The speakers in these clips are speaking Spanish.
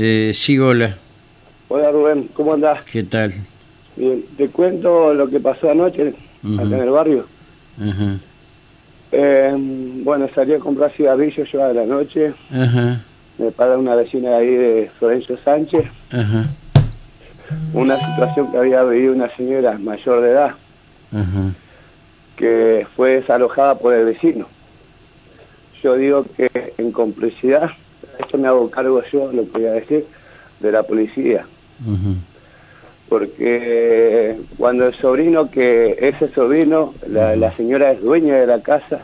Eh, sí, hola. Hola Rubén, ¿cómo andás? ¿Qué tal? Bien, te cuento lo que pasó anoche acá en el barrio. Eh, bueno, salí a comprar cigarrillos yo a la noche, Ajá. me para una vecina de ahí de Florencio Sánchez, una situación que había vivido una señora mayor de edad que fue desalojada por el vecino. Yo digo que en complicidad, esto me hago cargo yo, lo que voy a decir, de la policía. Porque cuando el sobrino, que ese sobrino, la, la señora es dueña de la casa,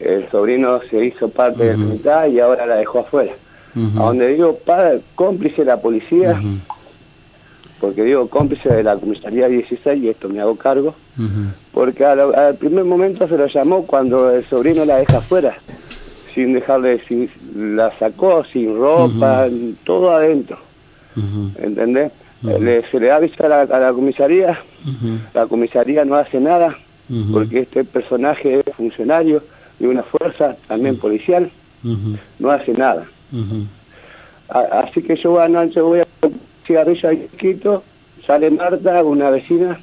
el sobrino se hizo parte de la mitad y ahora la dejó afuera. A donde digo, padre, cómplice de la policía, porque digo cómplice de la comisaría 16 y esto me hago cargo, porque al, al primer momento se lo llamó cuando el sobrino la deja afuera, sin dejarle, si la sacó sin ropa, todo adentro, Ujú. ¿entendés? Ujú. Le- se le avisa a la, a la comisaría, la comisaría no hace nada, porque este personaje es funcionario de una fuerza también policial, no hace nada. A- así que yo anoche voy a cigarrillo ahí quito, sale Marta, una vecina,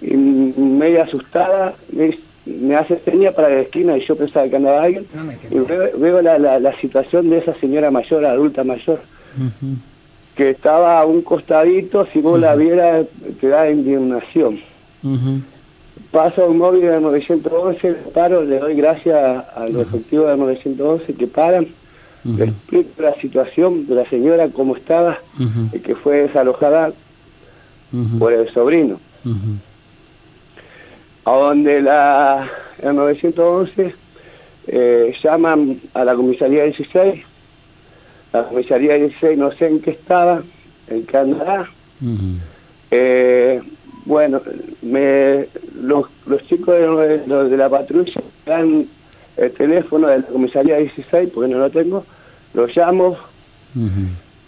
y media asustada, me, me hace seña para la esquina y yo pensaba que andaba alguien, y veo, veo la, la- la situación de esa señora mayor, adulta mayor, que estaba a un costadito, si vos la vieras te da indignación. Ujú. Paso un móvil del 911, paro, le doy gracias a los efectivos del 911 que paran, le explico la situación de la señora, cómo estaba, y que fue desalojada por el sobrino. A donde la, el 911 eh, llaman a la comisaría 16, la comisaría 16 no sé en qué estaba, en qué andará. Eh, bueno, me, los, los chicos de, los de la patrulla dan el teléfono de la comisaría 16, porque no lo tengo, lo llamo.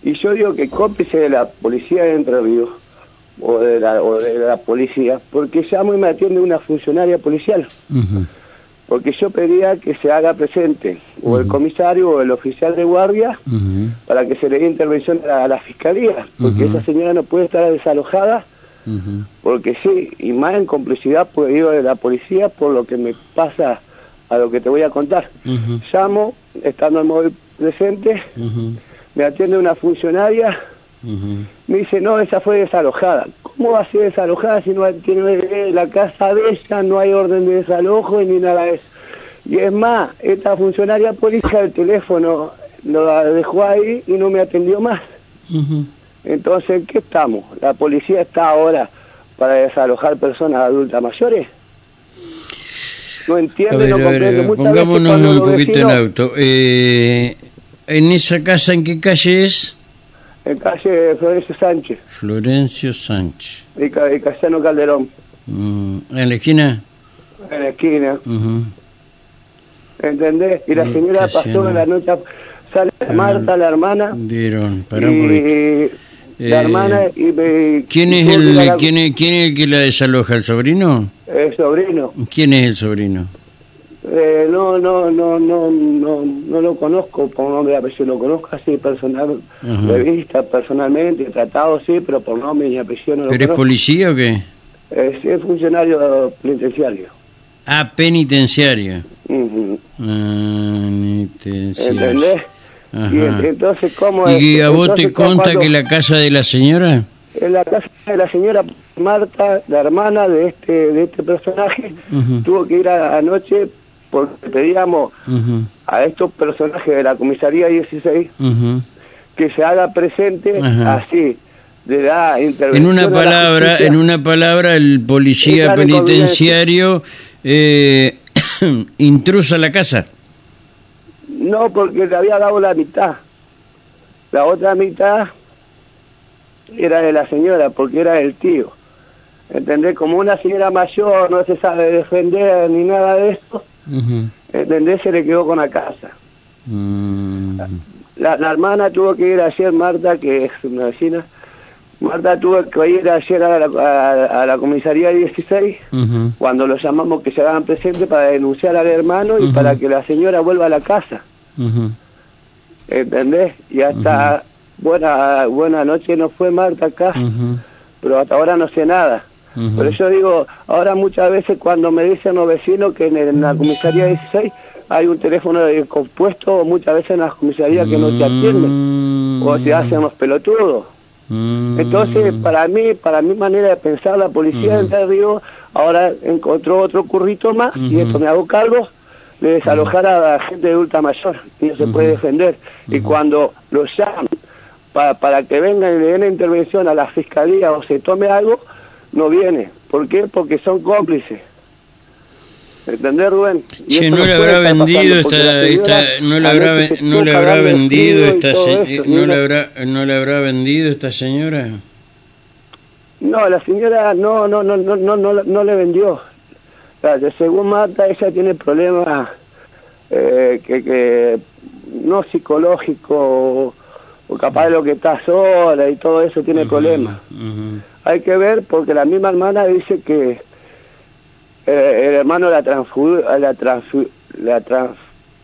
Y yo digo que cómplice de la policía de Entre Ríos o de la, o de la policía, porque llamo y me atiende una funcionaria policial, porque yo pedía que se haga presente o el comisario o el oficial de guardia para que se le dé intervención a la, a la fiscalía, porque esa señora no puede estar desalojada porque sí, y más en complicidad pues digo de la policía por lo que me pasa a lo que te voy a contar. Llamo, estando el móvil presente, me atiende una funcionaria, Me dice, no, esa fue desalojada. ¿Cómo va a ser desalojada si no tiene la casa de ella, no hay orden de desalojo ni nada de eso? Y es más, esta funcionaria policial el teléfono lo dejó ahí y no me atendió más. Ujú. Entonces, ¿en qué estamos? ¿La policía está ahora para desalojar personas adultas mayores? No entiendo, ver, no ver, comprendo. Veces pongámonos un poquito en auto. Eh, ¿En esa casa en qué calle es? En calle Florencio Sánchez Florencio Sánchez. y, y Casiano Calderón, Mm, ¿En la esquina? en la esquina, Ujú. ¿entendés? Y la Mm, señora pasó pasó en la noche, sale Ah. Marta, la hermana, Dieron, pará un poquito. y la Eh, hermana y me... ¿Quién es, el, la- quién, es, ¿Quién es el que la desaloja? ¿El sobrino? El sobrino. ¿Quién es el sobrino? Eh, no, no, no, no, no, no lo conozco por nombre apellido, lo conozco así personal, de vista, personalmente, tratado sí, pero por nombre y apellido no lo ¿Pero es conozco. policía o qué? Es, es funcionario penitenciario. Ah. Ujú. Penitenciaria. ¿Entendés? Ajá. Y en- entonces, ¿cómo es? ¿Y a vos te conta cuando- que la casa de la señora? En la casa de la señora Marta, la hermana de este de este personaje, tuvo que ir a- anoche porque pedíamos a estos personajes de la comisaría 16 ujú. que se haga presente así de la En intervención una a la palabra, en una palabra, el policía penitenciario eh, intrusa la casa. no porque le había dado la mitad la otra mitad era de la señora porque era del tío ¿entendés? como una señora mayor no se sabe defender ni nada de ¿entendés? se le quedó con la casa Mm, la, la hermana tuvo que ir ayer Marta que es una vecina Marta tuvo que ir ayer a la, a- a la comisaría 16 ujú. cuando los llamamos que se hagan presentes para denunciar al hermano y para que la señora vuelva a la casa. ¿entendés? Y hasta buena buena noche no fue Marta acá, pero hasta ahora no sé nada. Ujú. Por eso digo, ahora muchas veces cuando me dicen los vecinos que en, el- en la comisaría 16 hay un teléfono de compuesto, muchas veces en las comisarías que no te atienden, o te hacen los pelotudos. Mm. Entonces, para mí, para mi manera de pensar, la policía de Ríos ahora encontró otro currito más, y esto me hago cargo, de desalojar a la gente de ultra mayor, y no se puede defender. Y cuando los llaman para, para que vengan y le den intervención a la fiscalía o se tome algo, no viene. ¿Por qué? Porque son cómplices. ¿Entendés, Rubén? Y Che, no le habrá vendido esta, esta no le habrá, no le habrá vendido esta eso, no le habrá no le habrá vendido esta señora. No, la señora no, no, no, no, no, no, no le vendió. Según Marta, ella tiene problemas eh, que, que no psicológico o, capaz de lo que está sola y todo eso tiene problemas. Ujú. Hay que ver porque la misma hermana dice que eh, el hermano la transfu, la transfu, la trans,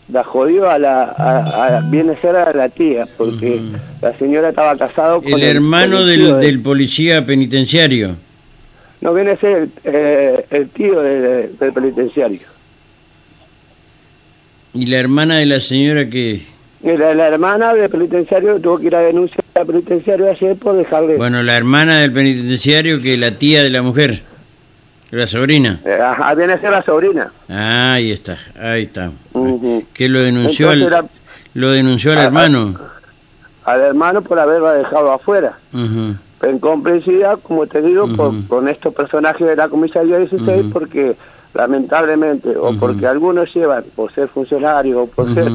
la jodió a la, a, a- viene a ser a la tía porque la señora estaba casado con El hermano el del, tío de- del policía penitenciario. No viene a ser el, eh, el tío de- del penitenciario. Y la hermana de la señora que La, la hermana del penitenciario tuvo que ir a denunciar al penitenciario ayer por dejarle. bueno, la hermana del penitenciario que la tía de la mujer, la sobrina. Eh, ajá, viene a ser la sobrina. Ah, ahí está, ahí está. Ujú. Que lo denunció al, lo denunció al Ah, ah. hermano. Al hermano por haberla dejado afuera. Ujú. En comprensividad, como te digo, por- Ujú. con estos personajes de la comisaría 16, Ujú. porque lamentablemente, o porque algunos llevan por ser funcionarios o por ser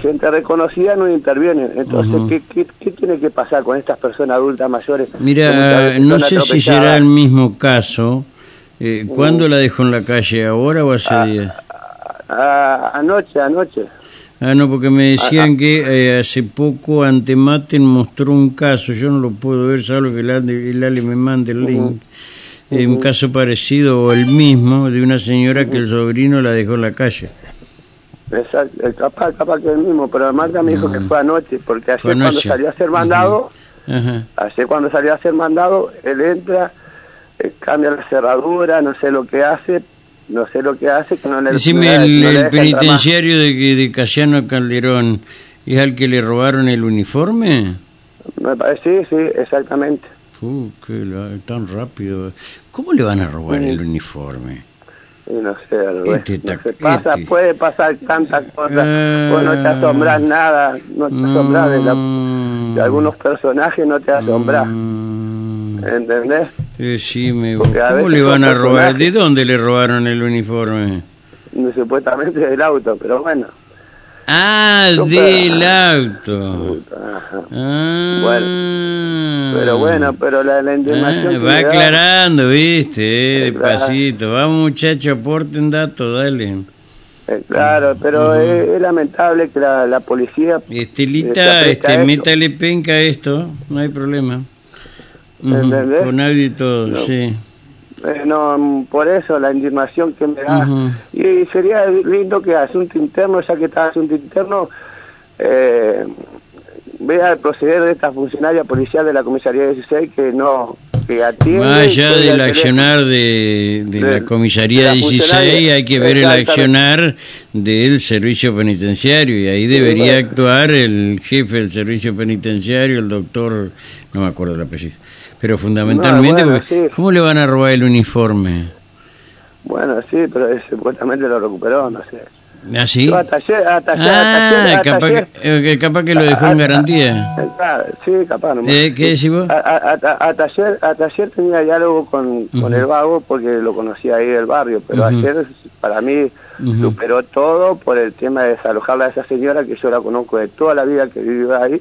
gente reconocida, no intervienen. Entonces. ¿qué, qué, qué tiene que pasar con estas personas adultas mayores? Mira, no sé si será el mismo caso. Eh, ¿Cuándo la dejó en la calle? ¿Ahora o hace Ah. días? Ah, anoche, anoche. Ah, no, porque me decían que eh, hace poco Antematen mostró un caso, yo no lo puedo ver, salvo que el Ale, el Ale me mande el link, eh, un caso parecido o el mismo de una señora que el sobrino la dejó en la calle. Exacto, el capaz, capaz que es el mismo, pero Marta me dijo que fue anoche, porque ayer cuando salió a ser mandado, Ajá. ayer cuando salió a ser mandado, él entra, eh, cambia la cerradura, no sé lo que hace, no sé lo que hace, que no le Decime, no el, le el penitenciario de, de Casiano Calderón, ¿es al que le robaron el uniforme? Me parece, sí, sí, exactamente. Uh, qué la- tan rápido. ¿Cómo le van a robar el uniforme? No sé, Este es- no pasa, este. puede pasar tantas cosas, Ah. vos no te asombras nada, no te asombras de, la- Mm. de algunos personajes, no te asombras, Mm. ¿entendés? Eh, sí, me... ¿Cómo le van a robar? ¿De dónde le robaron el uniforme? Supuestamente del auto, pero bueno. Ah, del para- auto. Ah. Pero bueno, pero la, la Ah, va da- aclarando, viste, eh, despacito. Vamos muchachos, aporten datos, dale. eh, claro, pero es, es lamentable que la, la policía... eh, Estelita, este, esto. métale penca a esto, no hay problema. Ujú, ¿Entendés? Con audio y todo, No. sí. Eh, no, mm, por eso la indignación que me da. Y sería lindo que asunto interno, ya que está asunto interno, eh, vea el proceder de esta funcionaria policial de la comisaría 16 que no que atiende Más allá del accionar de, de la comisaría de la 16, funcionaria. hay que ver el accionar del servicio penitenciario y ahí debería actuar el jefe del servicio penitenciario, el doctor, no me acuerdo el apellido, pero fundamentalmente, bueno, porque, sí. ¿cómo le van a robar el uniforme? Bueno, sí, pero supuestamente lo recuperó, no sé. ¿Ah, sí? Yo hasta ayer, hasta ayer, Ah, ayer, hasta capaz, que, eh, que capaz que lo dejó en Ah, garantía. ah, ah, sí, capaz nomás. Eh, ¿Qué decís vos? A- a- ayer tenía diálogo con, con el vago porque lo conocía ahí del barrio, pero ayer para mí Ujú. superó todo por el tema de desalojarla a esa señora que yo la conozco de toda la vida que vivió ahí.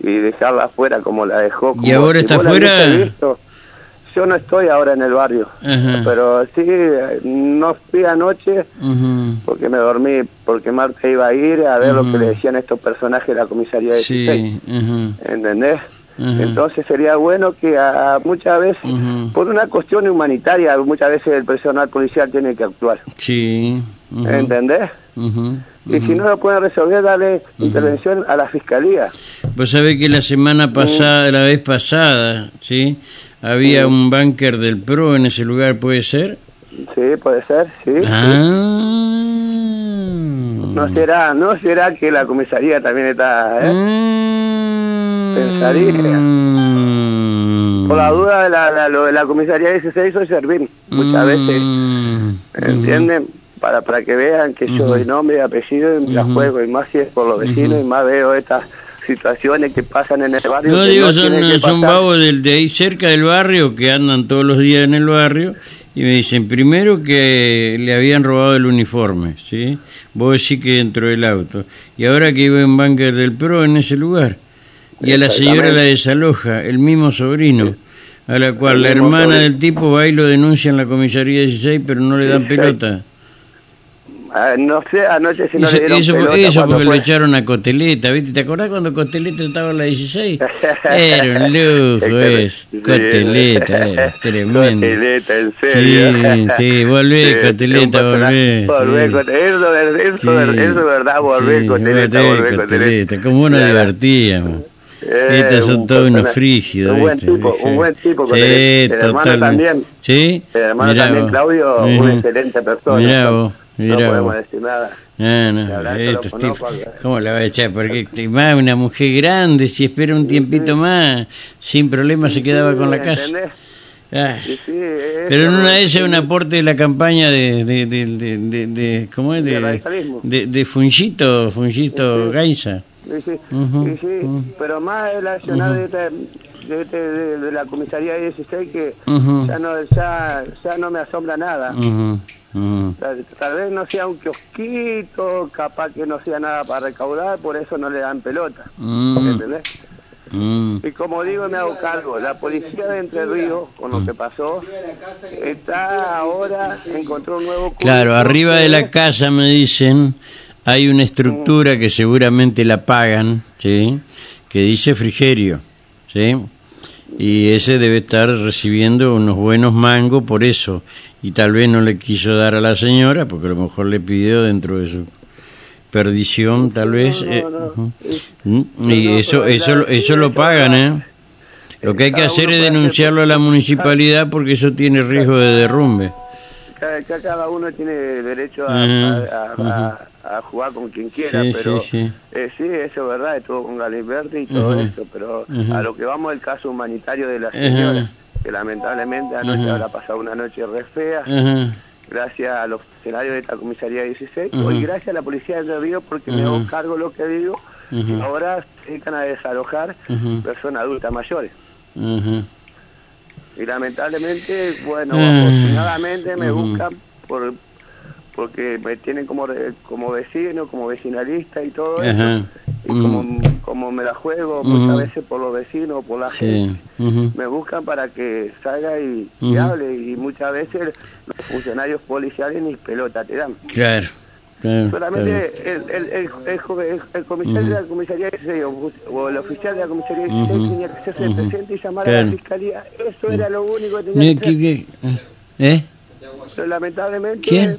Y dejarla afuera como la dejó. ¿Y como ahora si está afuera? visto. Yo no estoy ahora en el barrio, Ajá. pero sí, eh, no fui anoche porque me dormí, porque Marta iba a ir a ver lo que le decían estos personajes de la comisaría de Sí. ¿entendés? Entonces sería bueno que a, a muchas veces, por una cuestión humanitaria, muchas veces el personal policial tiene que actuar. Sí. ¿Entendés? Ujú, Y si no lo pueden resolver, darle intervención a la fiscalía. Vos sabés que la semana pasada, la vez pasada, ¿sí? Había un búnker del PRO en ese lugar, ¿puede ser? Sí, puede ser, sí. Ah. No será, no será que la comisaría también está, ¿eh? Mm. Pensaría. Por la duda, la, la- lo de la comisaría 16 soy servir muchas veces, Mm. ¿entienden? Para, para que vean que yo doy nombre y apellido y me la juego, y más si es por los vecinos, y más veo estas situaciones que pasan en el barrio. No digo, no son, son vagos del, de ahí cerca del barrio que andan todos los días en el barrio y me dicen primero que le habían robado el uniforme, ¿sí? Vos decís que dentro del auto. Y ahora que iba en búnker del PRO en ese lugar. Y a la señora la desaloja, el mismo sobrino, a la cual El la hermana sobrino. del tipo va y lo denuncia en la comisaría 16, pero no le dan 16. pelota. Ah, no sé, anoche si no Eso, le dieron eso, pelota eso porque lo fue. echaron a Coteleta, ¿viste? ¿Te acordás cuando Coteleta estaba en la 16? Era un lujo eso. Sí. Coteleta, era tremendo. Coteleta, en serio. Sí, sí, volvé, Sí, Coteleta, volvé. Volvé, sí. Coteleta. Eso, es- eso, eso es verdad, volvé, Coteleta, volvé, Coteleta. Como uno Era- divertíamos. Eh, Estos son un todos unos personaje- frígidos. Un buen ¿viste? tipo, un buen tipo, Sí, Coteleta. El hermano también. ¿Sí? El hermano Mirá también, vos. Claudio, Ujú. una excelente persona. Mirá vos, mirá No podemos decir nada. Ah, no, estos tipos, conozco, ¿cómo la va a echar? Porque más una mujer grande, si espera un tiempito más, sin problema se quedaba con la casa. Ah, Pero en una de esas sí. un aporte de la campaña de, de, de, de, de- de- ¿cómo es? De De, de, de Fungito, Fungito Gainza. Sí, sí, pero más el accionar de, esta- de, este- de- de la comisaría 16 que ya, no, ya, ya no me asombra nada. Ujú. Tal, tal vez no sea un kiosquito, capaz que no sea nada para recaudar, por eso no le dan pelota. Mm. ¿Entendés? Mm. Y como digo, me hago cargo. La policía de Entre Ríos, con lo que pasó, está ahora, encontró un nuevo... Claro, arriba de la casa me dicen hay una estructura que seguramente la pagan, ¿sí? Que dice Frigerio, ¿sí? Y ese debe estar recibiendo unos buenos mangos por eso. Y tal vez no le quiso dar a la señora, porque a lo mejor le pidió dentro de su perdición, tal vez. no, eh, no. Mm, No, Y eso, eso, eso lo pagan, ¿eh? Lo que hay que hacer es denunciarlo a la municipalidad porque eso tiene riesgo de derrumbe. Cada, cada- uno tiene derecho a, Ujú, a- a- a- a jugar con quien quiera, Sí, pero sí, sí. eh, sí, eso es verdad, estuvo con Galimberti y todo eso, pero a lo que vamos el caso humanitario de la señora, que lamentablemente anoche Ujú. habrá pasado una noche re fea, gracias a los funcionarios de esta comisaría 16, Ujú. y gracias a la policía de Río porque me hago cargo lo que digo, y ahora se dedican a desalojar personas adultas mayores. Y lamentablemente, bueno, afortunadamente me buscan por porque me tienen como como vecino, como vecinalista y todo eso. Y Mm. como, como me la juego muchas veces por los vecinos, por la Sí. gente, me buscan para que salga y, hable. Y muchas veces los funcionarios policiales ni pelota te dan. Claro. claro, Solamente claro. el, el, el, comisario de la comisaría 16 o, el oficial de la comisaría 16 Ujú. tenía que hacerse presente y llamar a la fiscalía. Eso era lo único que tenía que ¿qué- hacer. ¿Eh? Pero lamentablemente ¿Quién?